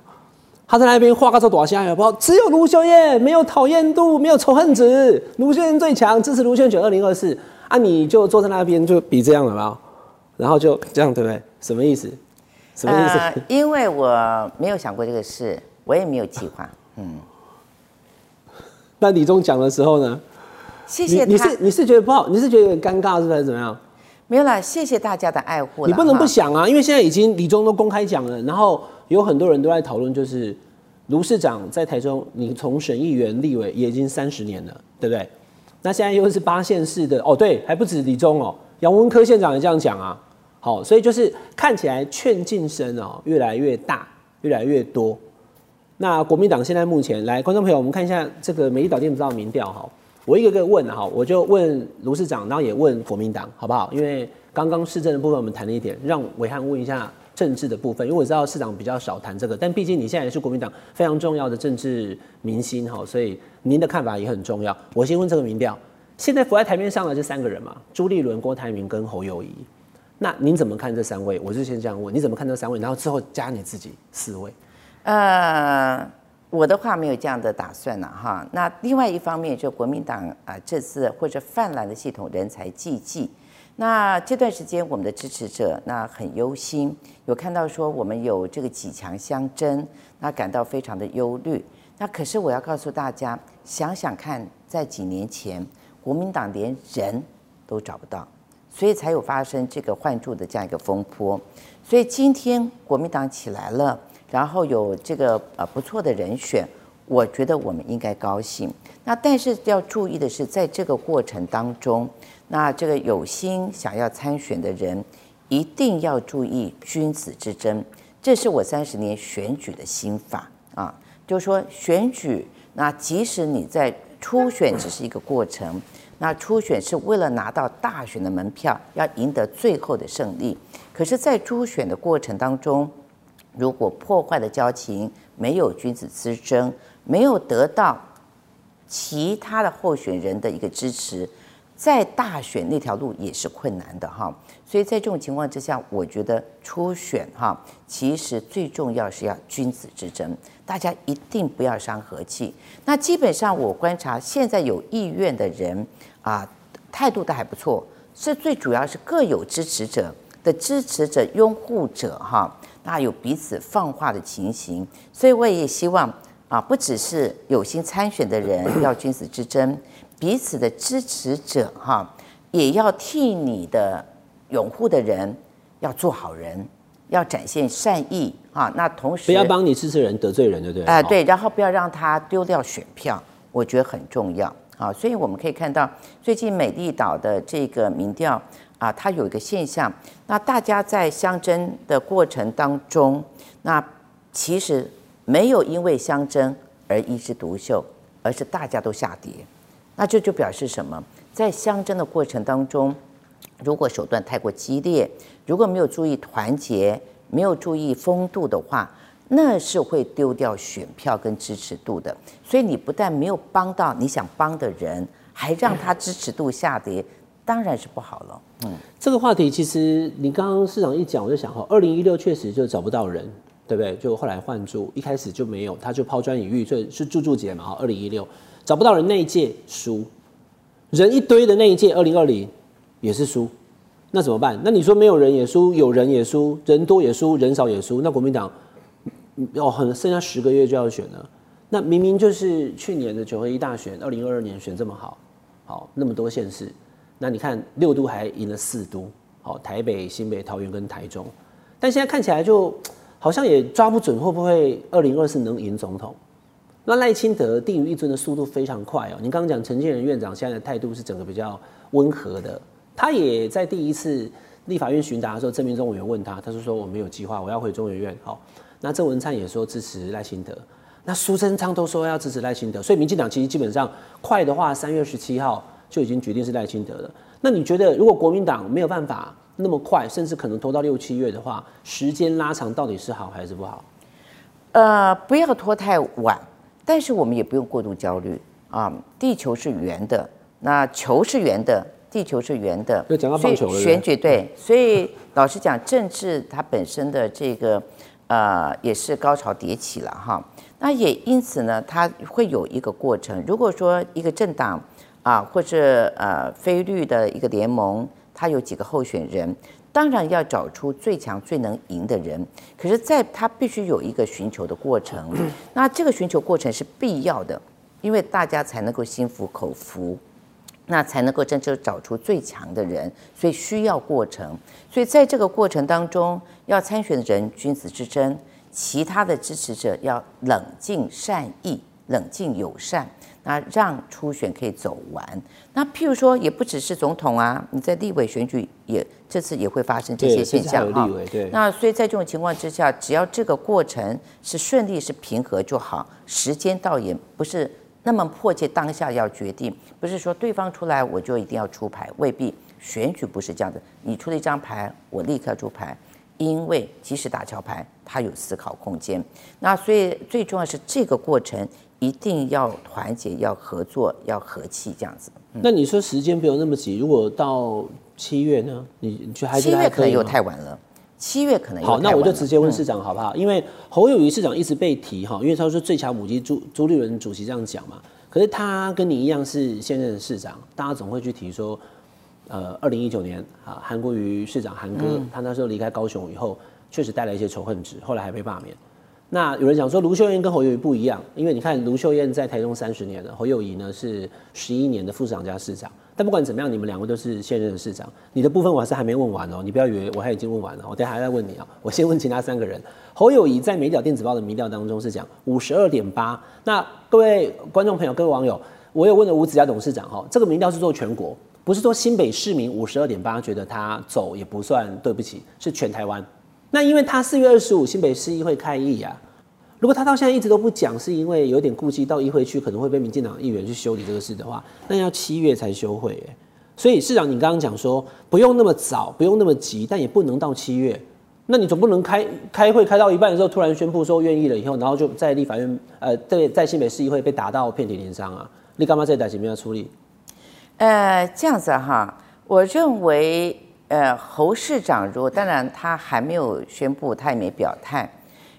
他在那边画个这多下，好不好？只有卢秀燕没有讨厌度，没有仇恨值，卢秀燕最强，支持卢秀燕二零二四啊，你就坐在那边就比这样了，好不好？然后就这样，对不对？什么意思？什么意思？[laughs] 因为我没有想过这个事，我也没有计划。[laughs] 嗯。那李忠讲的时候呢？谢谢他。你是你是觉得不好？你是觉得有点尴尬，是还是怎么样？没有啦，谢谢大家的爱护。你不能不想啊，因为现在已经李忠都公开讲了，然后有很多人都在讨论，就是卢市长在台中，你从省议员、立委也已经三十年了，对不对？那现在又是八县市的哦，对，还不止李忠哦。杨文科县长也这样讲啊，好，所以就是看起来劝进声哦越来越大，越来越多。那国民党现在目前来，观众朋友，我们看一下这个美丽岛电子报民调哈，我一个个问哈，我就问卢市长，然后也问国民党，好不好？因为刚刚市政的部分我们谈了一点，让伟汉问一下政治的部分，因为我知道市长比较少谈这个，但毕竟你现在也是国民党非常重要的政治明星哈，所以您的看法也很重要。我先问这个民调。现在浮在台面上的这三个人嘛，朱立伦、郭台铭跟侯友谊，那您怎么看这三位？我就先这样问，你怎么看这三位？然后之后加你自己四位。呃，我的话没有这样的打算了哈。那另外一方面，就国民党啊，这次或者泛滥的系统人才济济，那这段时间我们的支持者那很忧心，有看到说我们有这个几强相争，那感到非常的忧虑。那可是我要告诉大家，想想看，在几年前，国民党连人都找不到，所以才有发生这个换柱的这样一个风波。所以今天国民党起来了，然后有这个呃不错的人选，我觉得我们应该高兴。那但是要注意的是，在这个过程当中，那这个有心想要参选的人，一定要注意君子之争，这是我三十年选举的心法啊。就是说，选举那即使你在初选只是一个过程，那初选是为了拿到大选的门票，要赢得最后的胜利。可是，在初选的过程当中，如果破坏了交情，没有君子之争，没有得到其他的候选人的一个支持。在大选那条路也是困难的哈，所以在这种情况之下，我觉得初选哈，其实最重要是要君子之争，大家一定不要伤和气。那基本上我观察现在有意愿的人啊，态度都还不错，是最主要是各有支持者的支持者、拥护者哈，那有彼此放话的情形，所以我也希望啊，不只是有心参选的人要君子之争。彼此的支持者哈，也要替你的拥护的人要做好人，要展现善意啊。那同时不要帮你支持人得罪人，对不对？啊，对。然后不要让他丢掉选票，我觉得很重要啊。所以我们可以看到，最近美丽岛的这个民调啊，它有一个现象，那大家在相争的过程当中，那其实没有因为相争而一枝独秀，而是大家都下跌。那这就表示什么？在相争的过程当中，如果手段太过激烈，如果没有注意团结，没有注意风度的话，那是会丢掉选票跟支持度的。所以你不但没有帮到你想帮的人，还让他支持度下跌，当然是不好了。嗯，这个话题其实你刚刚市长一讲，我就想哈，二零一六确实就找不到人，对不对？就后来换住，一开始就没有，他就抛砖引玉，所以是祝祝杰嘛哈，二零一六。找不到人那一届输，人一堆的那一届二零二零也是输，那怎么办？那你说没有人也输，有人也输，人多也输，人少也输，那国民党哦，很剩下十个月就要选了，那明明就是去年的九合一大选，二零二二年选这么好，好那么多县市，那你看六都还赢了四都，好台北、新北、桃园跟台中，但现在看起来就好像也抓不准会不会二零二四能赢总统。那赖清德定于一尊的速度非常快哦。您刚刚讲陈建仁院长现在的态度是整个比较温和的，他也在第一次立法院询答的时候，郑明忠委员问他，他是说我没有计划，我要回中研院。好，那郑文灿也说支持赖清德，那苏贞昌都说要支持赖清德，所以民进党其实基本上快的话，三月十七号就已经决定是赖清德了。那你觉得如果国民党没有办法那么快，甚至可能拖到六七月的话，时间拉长到底是好还是不好？呃，不要拖太晚。但是我们也不用过度焦虑啊！地球是圆的，那球是圆的，地球是圆的。就讲到棒球了。选举对，所以老实讲，政治它本身的这个呃也是高潮迭起了哈。那也因此呢，它会有一个过程。如果说一个政党啊，或者呃非绿的一个联盟，它有几个候选人。当然要找出最强、最能赢的人，可是，在他必须有一个寻求的过程。那这个寻求过程是必要的，因为大家才能够心服口服，那才能够真正找出最强的人。所以需要过程。所以在这个过程当中，要参选的人君子之争，其他的支持者要冷静善意、冷静友善。那让初选可以走完。那譬如说，也不只是总统啊，你在立委选举也这次也会发生这些现象哈。那所以在这种情况之下，只要这个过程是顺利、是平和就好。时间倒也不是那么迫切，当下要决定，不是说对方出来我就一定要出牌，未必。选举不是这样的，你出了一张牌，我立刻出牌，因为即使打桥牌，它有思考空间。那所以最重要是这个过程。一定要团结，要合作，要和气，这样子。那你说时间不用那么急，如果到七月呢？你就还七月可能又太晚了。七月可能好，那我就直接问市长好不好？因为侯友谊市长一直被提哈，因为他说最强母鸡朱朱立伦主席这样讲嘛。可是他跟你一样是现任市长，大家总会去提说，呃，二零一九年啊，韩国瑜市长韩哥，他那时候离开高雄以后，确实带来一些仇恨值，后来还被罢免。那有人讲说卢秀燕跟侯友谊不一样，因为你看卢秀燕在台中三十年了，侯友谊呢是十一年的副市长加市长。但不管怎么样，你们两位都是现任的市长。你的部分我还是还没问完哦，你不要以为我还已经问完了，我等下还在问你啊。我先问其他三个人。侯友谊在美角电子报的民调当中是讲五十二点八。那各位观众朋友、各位网友，我有问了吴子嘉董事长哈，这个民调是做全国，不是说新北市民五十二点八觉得他走也不算对不起，是全台湾。那因为他四月二十五新北市议会开议呀。如果他到现在一直都不讲，是因为有点顾忌到议会去可能会被民进党议员去修理这个事的话，那要七月才休会哎。所以市长，你刚刚讲说不用那么早，不用那么急，但也不能到七月。那你总不能开开会开到一半的时候突然宣布说愿意了以后，然后就在立法院呃在在新北市议会被打到遍体鳞伤啊？你干嘛在打什么要处理？呃，这样子哈，我认为呃侯市长如果当然他还没有宣布，他也没表态。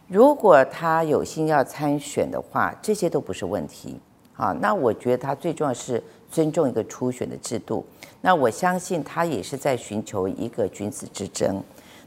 如果他有心要参选的话，这些都不是问题啊。那我觉得他最重要是尊重一个初选的制度。那我相信他也是在寻求一个君子之争。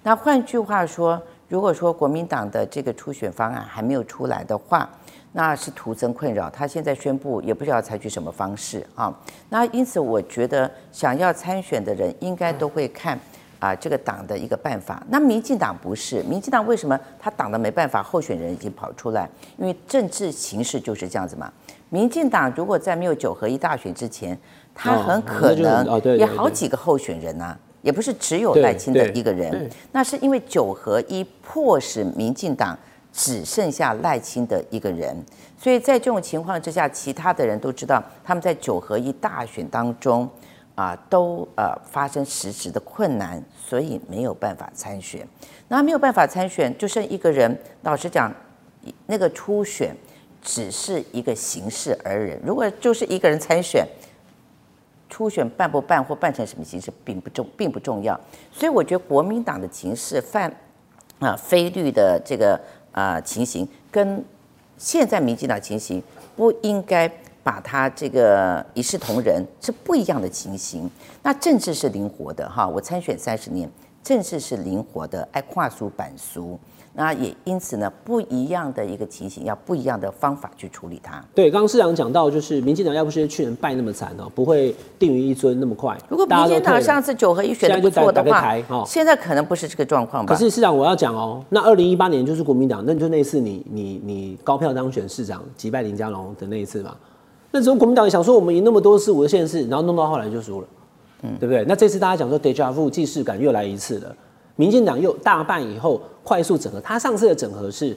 那换句话说，如果说国民党的这个初选方案还没有出来的话，那是徒增困扰。他现在宣布也不知道采取什么方式啊。那因此，我觉得想要参选的人应该都会看。啊，这个党的一个办法，那民进党不是？民进党为什么他党的没办法？候选人已经跑出来，因为政治形势就是这样子嘛。民进党如果在没有九合一大选之前，他很可能也好几个候选人啊，也不是只有赖清德一个人。那是因为九合一迫使民进党只剩下赖清德一个人，所以在这种情况之下，其他的人都知道他们在九合一大选当中。啊，都呃发生实质的困难，所以没有办法参选。那没有办法参选，就剩一个人。老实讲，那个初选只是一个形式而已。如果就是一个人参选，初选办不办或办成什么形式，并不重，并不重要。所以我觉得国民党的情势犯啊非律的这个啊情形，跟现在民进党情形不应该。把它这个一视同仁是不一样的情形。那政治是灵活的哈，我参选三十年，政治是灵活的，爱跨俗板书。那也因此呢，不一样的一个情形，要不一样的方法去处理它。对，刚刚市长讲到，就是民进党要不是去年败那么惨哦，不会定于一尊那么快。如果民进党上次九合一选的不错的话，现在可能不是这个状况吧？可是市长我要讲哦，那二零一八年就是国民党，那就那次你你你高票当选市长，击败林佳龙的那一次嘛。那时候国民党也想说，我们赢那么多次五个县市，然后弄到后来就输了，嗯，对不对？那这次大家讲说，deja vu 既视感又来一次了。民进党又大败以后快速整合，他上次的整合是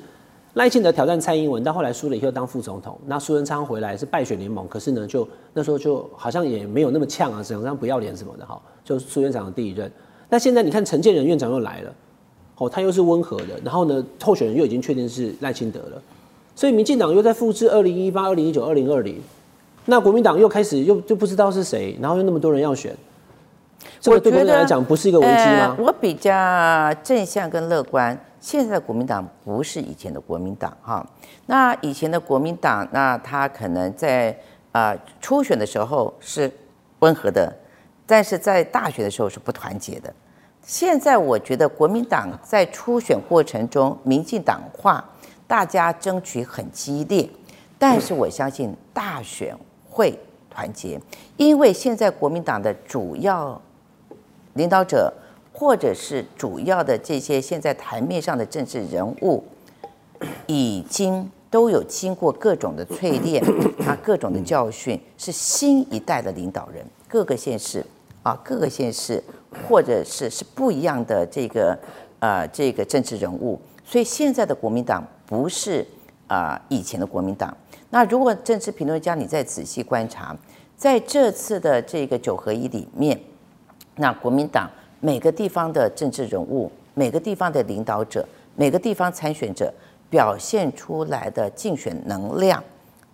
赖清德挑战蔡英文，到后来输了以后当副总统，那苏贞昌回来是败选联盟，可是呢，就那时候就好像也没有那么呛啊，整上不要脸什么的哈，就苏院长的第一任。那现在你看陈建仁院长又来了，哦，他又是温和的，然后呢，候选人又已经确定是赖清德了，所以民进党又在复制二零一八、二零一九、二零二零。那国民党又开始又就不知道是谁，然后又那么多人要选，这个对国民党来讲不是一个危机吗？我比较正向跟乐观，现在的国民党不是以前的国民党哈。那以前的国民党，那他可能在啊初选的时候是温和的，但是在大选的时候是不团结的。现在我觉得国民党在初选过程中民进党化，大家争取很激烈，但是我相信大选。会团结，因为现在国民党的主要领导者，或者是主要的这些现在台面上的政治人物，已经都有经过各种的淬炼啊，各种的教训，是新一代的领导人，各个县市啊，各个县市，或者是是不一样的这个呃这个政治人物，所以现在的国民党不是啊以前的国民党。那如果政治评论家你再仔细观察，在这次的这个九合一里面，那国民党每个地方的政治人物、每个地方的领导者、每个地方参选者表现出来的竞选能量，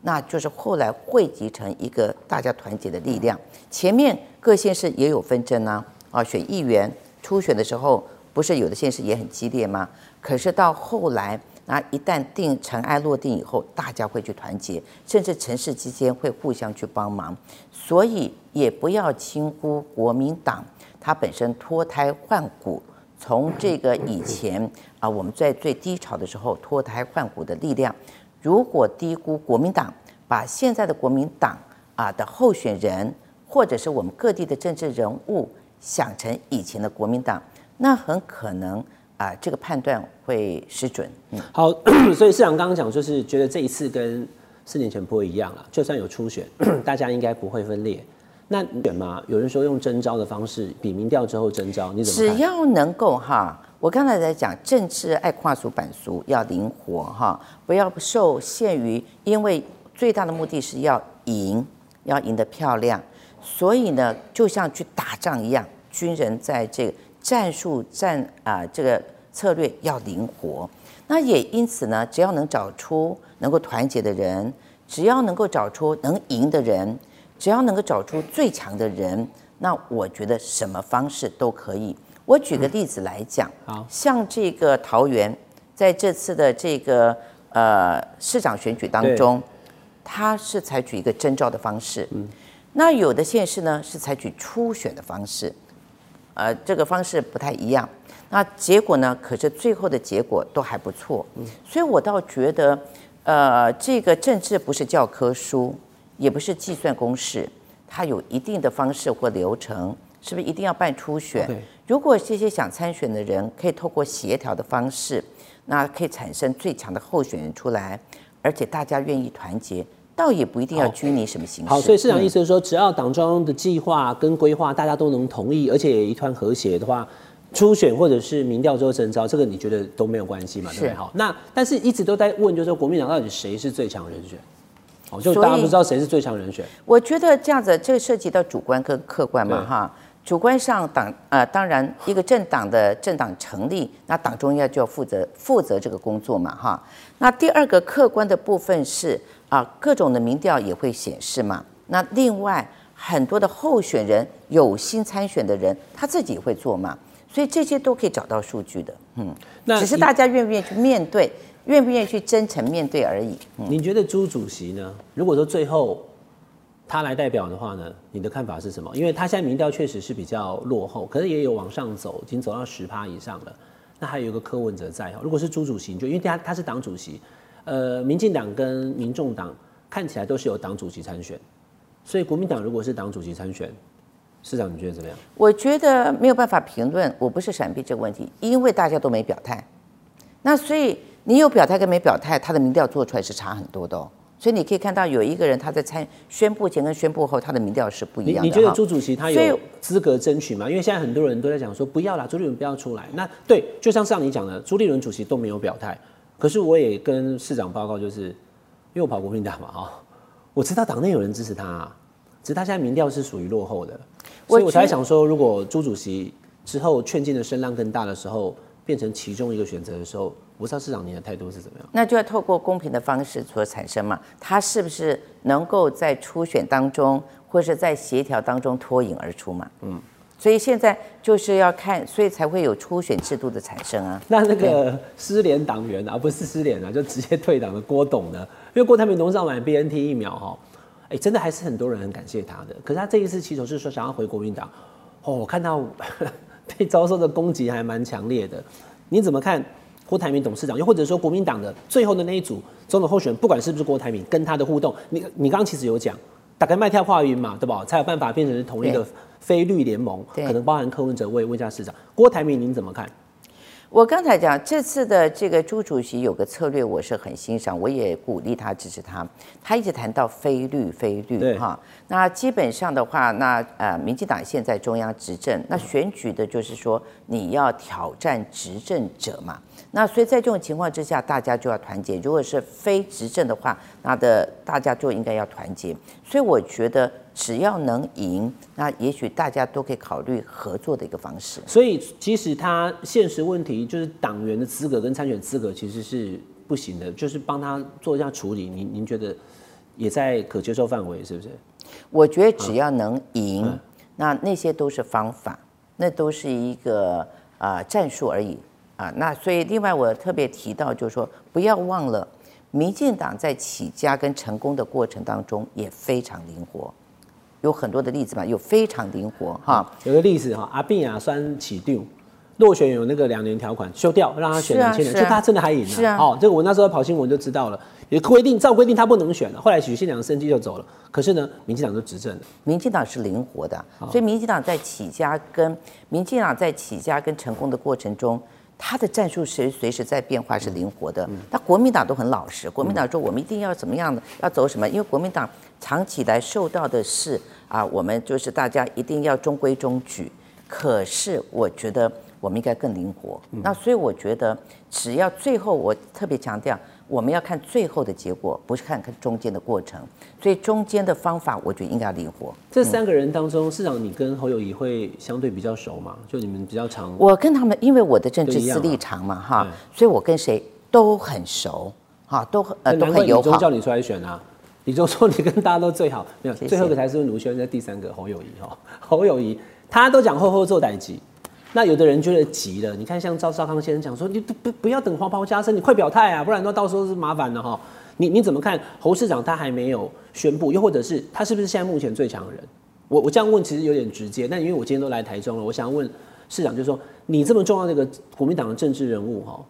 那就是后来汇集成一个大家团结的力量。前面各县市也有纷争啊，啊，选议员初选的时候，不是有的县市也很激烈吗？可是到后来。那一旦定尘埃落定以后，大家会去团结，甚至城市之间会互相去帮忙。所以也不要轻忽国民党，它本身脱胎换骨，从这个以前啊，我们在最低潮的时候脱胎换骨的力量。如果低估国民党，把现在的国民党啊的候选人，或者是我们各地的政治人物想成以前的国民党，那很可能啊这个判断会失准。嗯，好，所以市长刚刚讲就是觉得这一次跟四年前不会一样了，就算有初选，大家应该不会分裂。那选吗？有人说用征召的方式，比民调之后征召，你怎么？只要能够哈。我刚才在讲政治爱跨俗板俗，要灵活哈，不要受限于，因为最大的目的是要赢，要赢得漂亮，所以呢，就像去打仗一样，军人在这个战术战啊这个策略要灵活，那也因此呢，只要能找出能够团结的人，只要能够找出能赢的人，只要能够找出最强的人，那我觉得什么方式都可以。我举个例子来讲，像这个桃园，在这次的这个呃市长选举当中，他是采取一个征召的方式，那有的县市呢是采取初选的方式，呃，这个方式不太一样。那结果呢，可是最后的结果都还不错，所以我倒觉得，呃，这个政治不是教科书，也不是计算公式，它有一定的方式或流程。是不是一定要办初选？如果这些想参选的人可以透过协调的方式，那可以产生最强的候选人出来，而且大家愿意团结，倒也不一定要拘泥什么形式。好，所以市长意思是说，只要党中的计划跟规划大家都能同意，而且一团和谐的话，初选或者是民调之后征召，这个你觉得都没有关系嘛？对不对？好，那但是一直都在问，就是说国民党到底谁是最强人选？哦，就大家不知道谁是最强人选。我觉得这样子，这个涉及到主观跟客观嘛，哈。主观上，党呃，当然一个政党的政党成立，那党中央就要负责负责这个工作嘛，哈。那第二个客观的部分是啊，各种的民调也会显示嘛。那另外很多的候选人有心参选的人，他自己会做嘛，所以这些都可以找到数据的，嗯。那只是大家愿不愿意去面对，愿不愿意去真诚面对而已。嗯你觉得朱主席呢？如果说最后。他来代表的话呢，你的看法是什么？因为他现在民调确实是比较落后，可是也有往上走，已经走到十趴以上了。那还有一个柯文哲在哈，如果是朱主席，就因为他他是党主席，呃，民进党跟民众党看起来都是有党主席参选，所以国民党如果是党主席参选，市长你觉得怎么样？我觉得没有办法评论，我不是闪避这个问题，因为大家都没表态。那所以你有表态跟没表态，他的民调做出来是差很多的哦。所以你可以看到有一个人他在参宣布前跟宣布后他的民调是不一样的。你觉得朱主席他有资格争取吗？因为现在很多人都在讲说不要啦，朱立伦不要出来。那对，就像上你讲的，朱立伦主席都没有表态。可是我也跟市长报告，就是因为我跑国民党嘛，哈，我知道党内有人支持他，只是他现在民调是属于落后的，所以我才想说，如果朱主席之后劝进的声浪更大的时候，变成其中一个选择的时候。不知道市长您的态度是怎么样？那就要透过公平的方式所产生嘛？他是不是能够在初选当中，或者在协调当中脱颖而出嘛？嗯，所以现在就是要看，所以才会有初选制度的产生啊。那那个失联党员啊，不是失联啊，就直接退党的郭董呢？因为郭台铭董事长买 B N T 疫苗哈，哎，真的还是很多人很感谢他的。可是他这一次起手是说想要回国民党，哦，我看到 [laughs] 被遭受的攻击还蛮强烈的，你怎么看？郭台铭董事长，又或者说国民党的最后的那一组总统候选人，不管是不是郭台铭，跟他的互动，你你刚刚其实有讲，大概麦跳化云嘛，对吧？才有办法变成同一个非绿联盟，可能包含柯文哲、我也问一下市长，郭台铭您怎么看？我刚才讲这次的这个朱主席有个策略，我是很欣赏，我也鼓励他支持他。他一直谈到非绿非绿哈，那基本上的话，那呃，民进党现在中央执政，那选举的就是说你要挑战执政者嘛。那所以在这种情况之下，大家就要团结。如果是非执政的话，那的大家就应该要团结。所以我觉得，只要能赢，那也许大家都可以考虑合作的一个方式。所以，即使他现实问题就是党员的资格跟参选资格其实是不行的，就是帮他做一下处理。您您觉得也在可接受范围，是不是？我觉得只要能赢，那那些都是方法，那都是一个啊战术而已。啊。那所以另外我特别提到，就是说不要忘了，民进党在起家跟成功的过程当中也非常灵活，有很多的例子嘛，有非常灵活哈。有个例子哈，阿扁亚酸起定落选有那个两年条款修掉，让他选年，是啊就他真的还赢了。是啊哦，这个我那时候跑新闻就知道了，也规定照规定他不能选了。后来许信良升机就走了，可是呢，民进党就执政了。民进党是灵活的，所以民进党在起家跟民进党在起家跟成功的过程中，他的战术随随时在变化，是灵活的。他国民党都很老实，国民党说我们一定要怎么样的，要走什么，因为国民党长期以来受到的是啊，我们就是大家一定要中规中矩。可是我觉得我们应该更灵活。那所以我觉得，只要最后我特别强调，我们要看最后的结果，不是看看中间的过程。所以中间的方法，我觉得应该要灵活。这三个人当中，市长你跟侯友谊会相对比较熟嘛？就你们比较常我跟他们，因为我的政治都一样啊私立场嘛，哈对，所以我跟谁都很熟，哈，都很呃都很友好。李忠叫你出来选啊。李忠说你跟大家都最好，没有最后一个才是卢轩，在第三个侯友谊哈。侯友谊他都讲后后做歹机，那有的人觉得急了，你看像赵少康先生讲说，你不不不要等黄袍加身，你快表态啊，不然的话到时候是麻烦了哈。你你怎么看侯市长他还没有宣布，又或者是他是不是现在目前最强的人？我我这样问其实有点直接，但因为我今天都来台中了，我想问市长，就是说你这么重要的一个国民党的政治人物哈，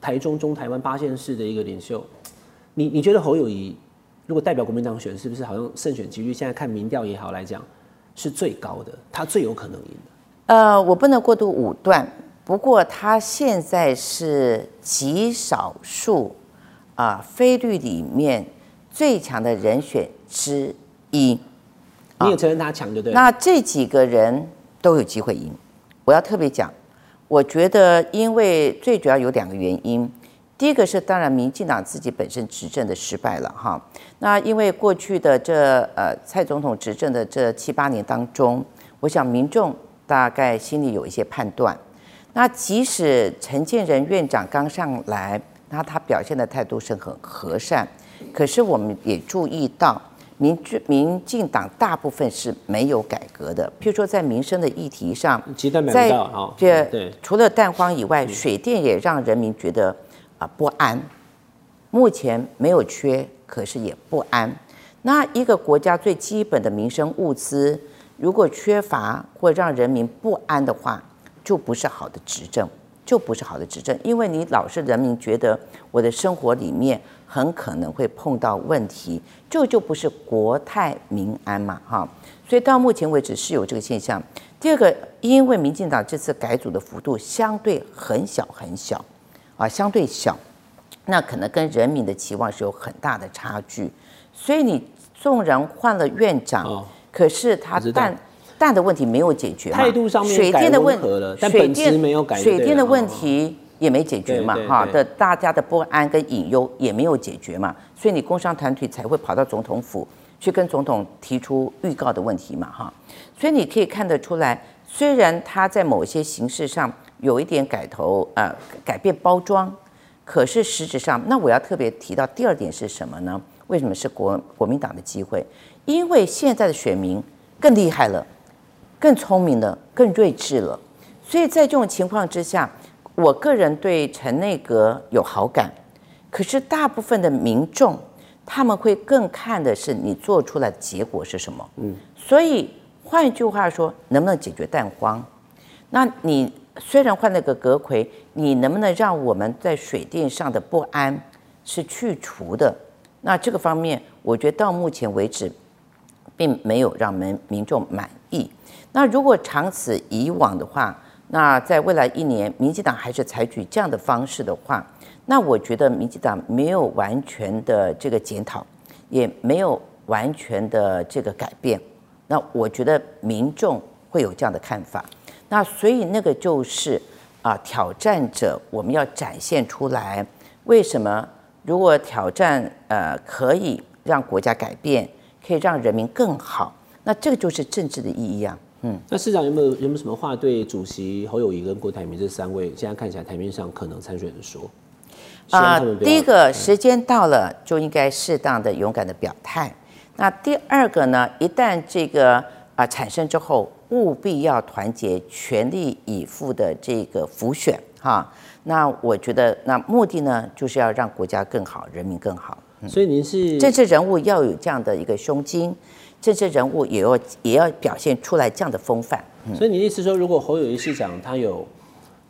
台中中台湾八县市的一个领袖，你你觉得侯友谊如果代表国民党选，是不是好像胜选几率现在看民调也好来讲是最高的，他最有可能赢的？呃，我不能过度武断，不过他现在是极少数啊、菲律里面最强的人选之一。你也承认他强，对不对？那这几个人都有机会赢。我要特别讲，我觉得因为最主要有两个原因。第一个是当然民进党自己本身执政的失败了哈。那因为过去的这呃蔡总统执政的这七八年当中，我想民众大概心里有一些判断。那即使陈建仁院长刚上来，那他表现的态度是很和善，可是我们也注意到。民进民进党大部分是没有改革的，譬如说在民生的议题上，在。这对，除了蛋荒以外，水电也让人民觉得啊不安。目前没有缺，可是也不安。那一个国家最基本的民生物资，如果缺乏或让人民不安的话，就不是好的执政，就不是好的执政。因为你老是人民觉得我的生活里面很可能会碰到问题，这就不是国泰民安嘛，哈。所以到目前为止是有这个现象。第二个，因为民进党这次改组的幅度相对很小很小，啊，相对小，那可能跟人民的期望是有很大的差距。所以你纵然换了院长，可是他我知道。蛋蛋的问题没有解决嘛，态度上面水电的问改温和了但水本质电没有改就水电的问题也没解决嘛哈的大家的不安跟隐忧也没有解决嘛，所以你工商团体才会跑到总统府去跟总统提出预告的问题嘛，哈，所以你可以看得出来，虽然他在某些形式上有一点改头呃改变包装，可是实质上，那我要特别提到第二点是什么呢？为什么是国国民党的机会？因为现在的选民更厉害了，更聪明了，更睿智了，所以在这种情况之下，我个人对陈内阁有好感，可是大部分的民众他们会更看的是你做出来的结果是什么。嗯，所以换一句话说，能不能解决蛋荒？那你虽然换了个阁魁，你能不能让我们在水电上的不安是去除的？那这个方面，我觉得到目前为止，并没有让民民众满意。那如果长此以往的话，那在未来一年，民进党还是采取这样的方式的话，那我觉得民进党没有完全的这个检讨，也没有完全的这个改变。那我觉得民众会有这样的看法。那所以那个就是啊，挑战者我们要展现出来。为什么？如果挑战呃可以让国家改变，可以让人民更好，那这个就是政治的意义啊。嗯，那市长有没有有没有什么话对主席侯友谊跟郭台铭这三位现在看起来台面上可能参选人说？啊、第一个时间到了就应该适当的勇敢的表态。那第二个呢，一旦这个啊产生之后，务必要团结，全力以赴的这个辅选哈。那我觉得，那目的呢，就是要让国家更好，人民更好。所以您是政治人物要有这样的一个胸襟，政治人物也要也要表现出来这样的风范。所以你的意思说，如果侯友谊市长他有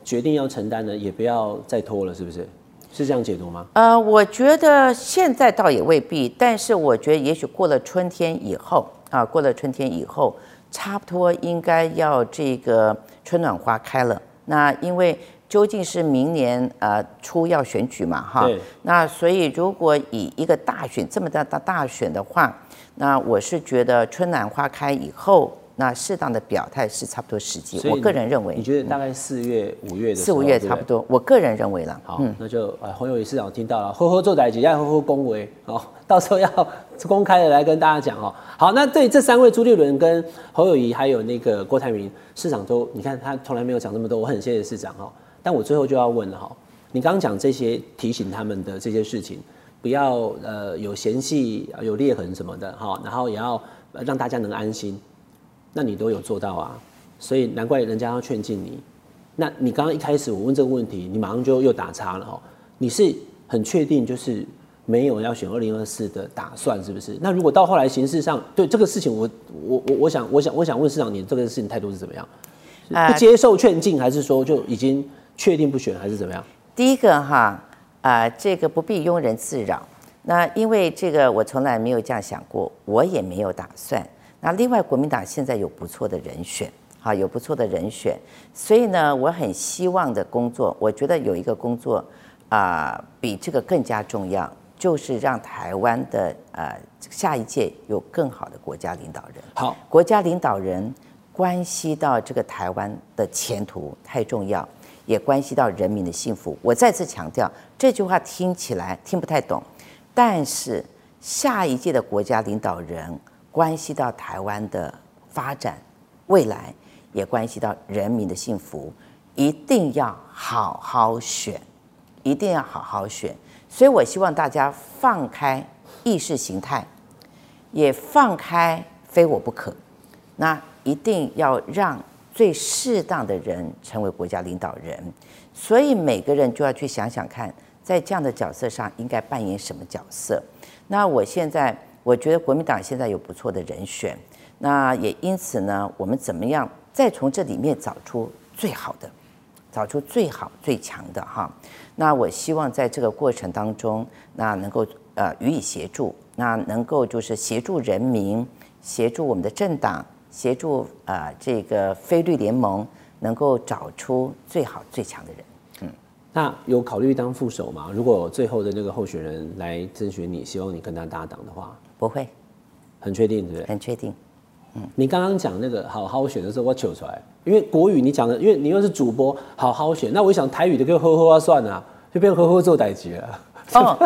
决定要承担的，也不要再拖了，是不是？是这样解读吗？呃，我觉得现在倒也未必，但是我觉得也许过了春天以后啊，过了春天以后，差不多应该要这个春暖花开了。那因为究竟是明年呃初要选举嘛，哈，那所以如果以一个大选这么大大大选的话，那我是觉得春暖花开以后，那适当的表态是差不多时机。我个人认为你，觉得大概四月、五月的四五月差不多，我个人认为了。好，那就呃侯友谊市长听到了，呵呵做歹几，要呵呵恭维哦，[laughs] 到时候要公开的来跟大家讲哦。好，那对这三位朱立伦跟侯友谊还有那个郭台铭市长都，你看他从来没有讲这么多，我很谢谢市长哦。但我最后就要问了哈，你刚刚讲这些提醒他们的这些事情，不要呃有嫌隙、有裂痕什么的哈，然后也要呃让大家能安心，那你都有做到啊，所以难怪人家要劝进你。那你刚刚一开始我问这个问题，你马上就又打岔了哈。你是很确定就是没有要选二零二四的打算，是不是？那如果到后来形式上对这个事情我，我我我想我想我想问市长，你这个事情态度是怎么样？不接受劝进，还是说就已经确定不选，还是怎么样？第一个哈，啊、这个不必庸人自扰。那因为这个我从来没有这样想过，我也没有打算。那另外，国民党现在有不错的人选，哈，有不错的人选，所以呢，我很希望的工作，我觉得有一个工作啊、比这个更加重要，就是让台湾的呃下一届有更好的国家领导人。好，国家领导人关系到这个台湾的前途太重要，也关系到人民的幸福。我再次强调，这句话听起来听不太懂，但是下一届的国家领导人关系到台湾的发展未来，也关系到人民的幸福，一定要好好选，一定要好好选。所以我希望大家放开意识形态，也放开非我不可。那一定要让最适当的人成为国家领导人，所以每个人就要去想想看，在这样的角色上应该扮演什么角色。那我现在我觉得国民党现在有不错的人选，那也因此呢，我们怎么样再从这里面找出最好的，找出最好最强的哈。那我希望在这个过程当中，那能够呃予以协助，那能够就是协助人民，协助我们的政党，协助呃这个非律联盟，能够找出最好最强的人。嗯那有考虑当副手吗？如果最后的那个候选人来征询你，希望你跟他搭档的话，不会，很确定，对不对？很确定。嗯你刚刚讲那个好好选的时候，我求出来，因为国语你讲的，因为你又是主播，好好选，那我一想台语的就呵呵啊算了啊，就变呵呵做代级了。哦，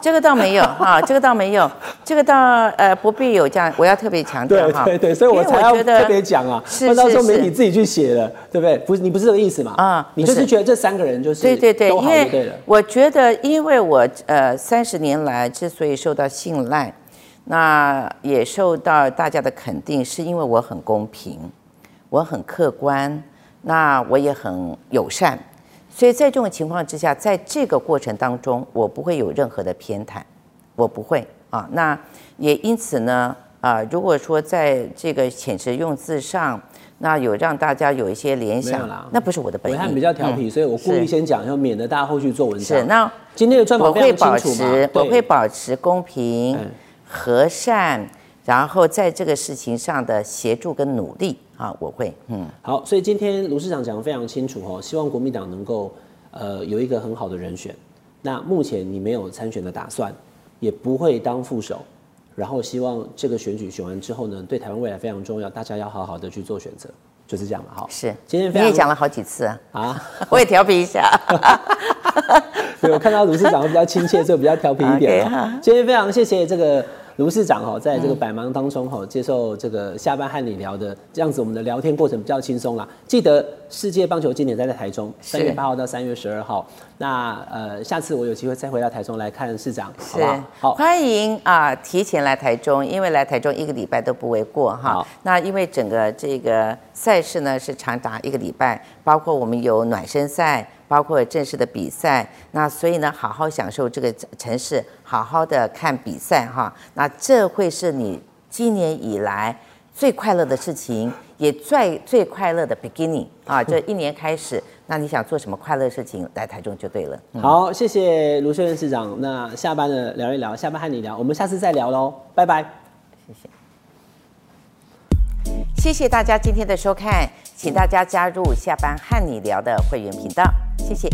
这个倒没有 [laughs] 哈，这个倒没有，这个倒呃不必有这样，我要特别强调哈。对对对，所以我才要特别讲啊，是不然到时候是是媒体自己去写了，对不对？不是你不是这个意思嘛？啊你就是觉得这三个人就是对对对，都因为。我觉得，因为我呃三十年来之所以受到信赖，那也受到大家的肯定，是因为我很公平，我很客观，那我也很友善，所以在这种情况之下，在这个过程当中，我不会有任何的偏袒，我不会啊。那也因此呢，啊，如果说在这个遣词用字上，那有让大家有一些联想那不是我的本意。比较调皮，嗯所以我故意先讲，要免得大家后续做文章。是，那今天的专访我会保持，，我会保持公平、嗯和善，然后在这个事情上的协助跟努力啊，我会，嗯，好，所以今天卢市长讲的非常清楚哦，希望国民党能够呃有一个很好的人选。那目前你没有参选的打算，也不会当副手，然后希望这个选举选完之后呢，对台湾未来非常重要，大家要好好的去做选择，就是这样嘛。好，是。今天非常你也讲了好几次啊，啊，[laughs] 我也调皮一下。[laughs] 对我看到卢市长比较亲切，所以比较调皮一点 [laughs] 好。今天非常谢谢这个卢市长哈，在这个百忙当中哈，接受这个下班和你聊的这样子，我们的聊天过程比较轻松啦。记得世界棒球经典赛在台中，三月八号到三月十二号。那呃，下次我有机会再回到台中来看市长，好不好？好，欢迎啊，提前来台中，因为来台中一个礼拜都不为过哈好。那因为整个这个赛事呢是长达一个礼拜，包括我们有暖身赛，包括正式的比赛，那所以呢，好好享受这个城市，好好的看比赛哈。那这会是你今年以来最快乐的事情，也最最快乐的 beginning 啊，这一年开始，那你想做什么快乐事情，来台中就对了。嗯好，谢谢卢秀燕市长。那下班了聊一聊，下班和你聊，我们下次再聊喽，拜拜。谢谢谢谢大家今天的收看，请大家加入下班和你聊的会员频道，谢谢。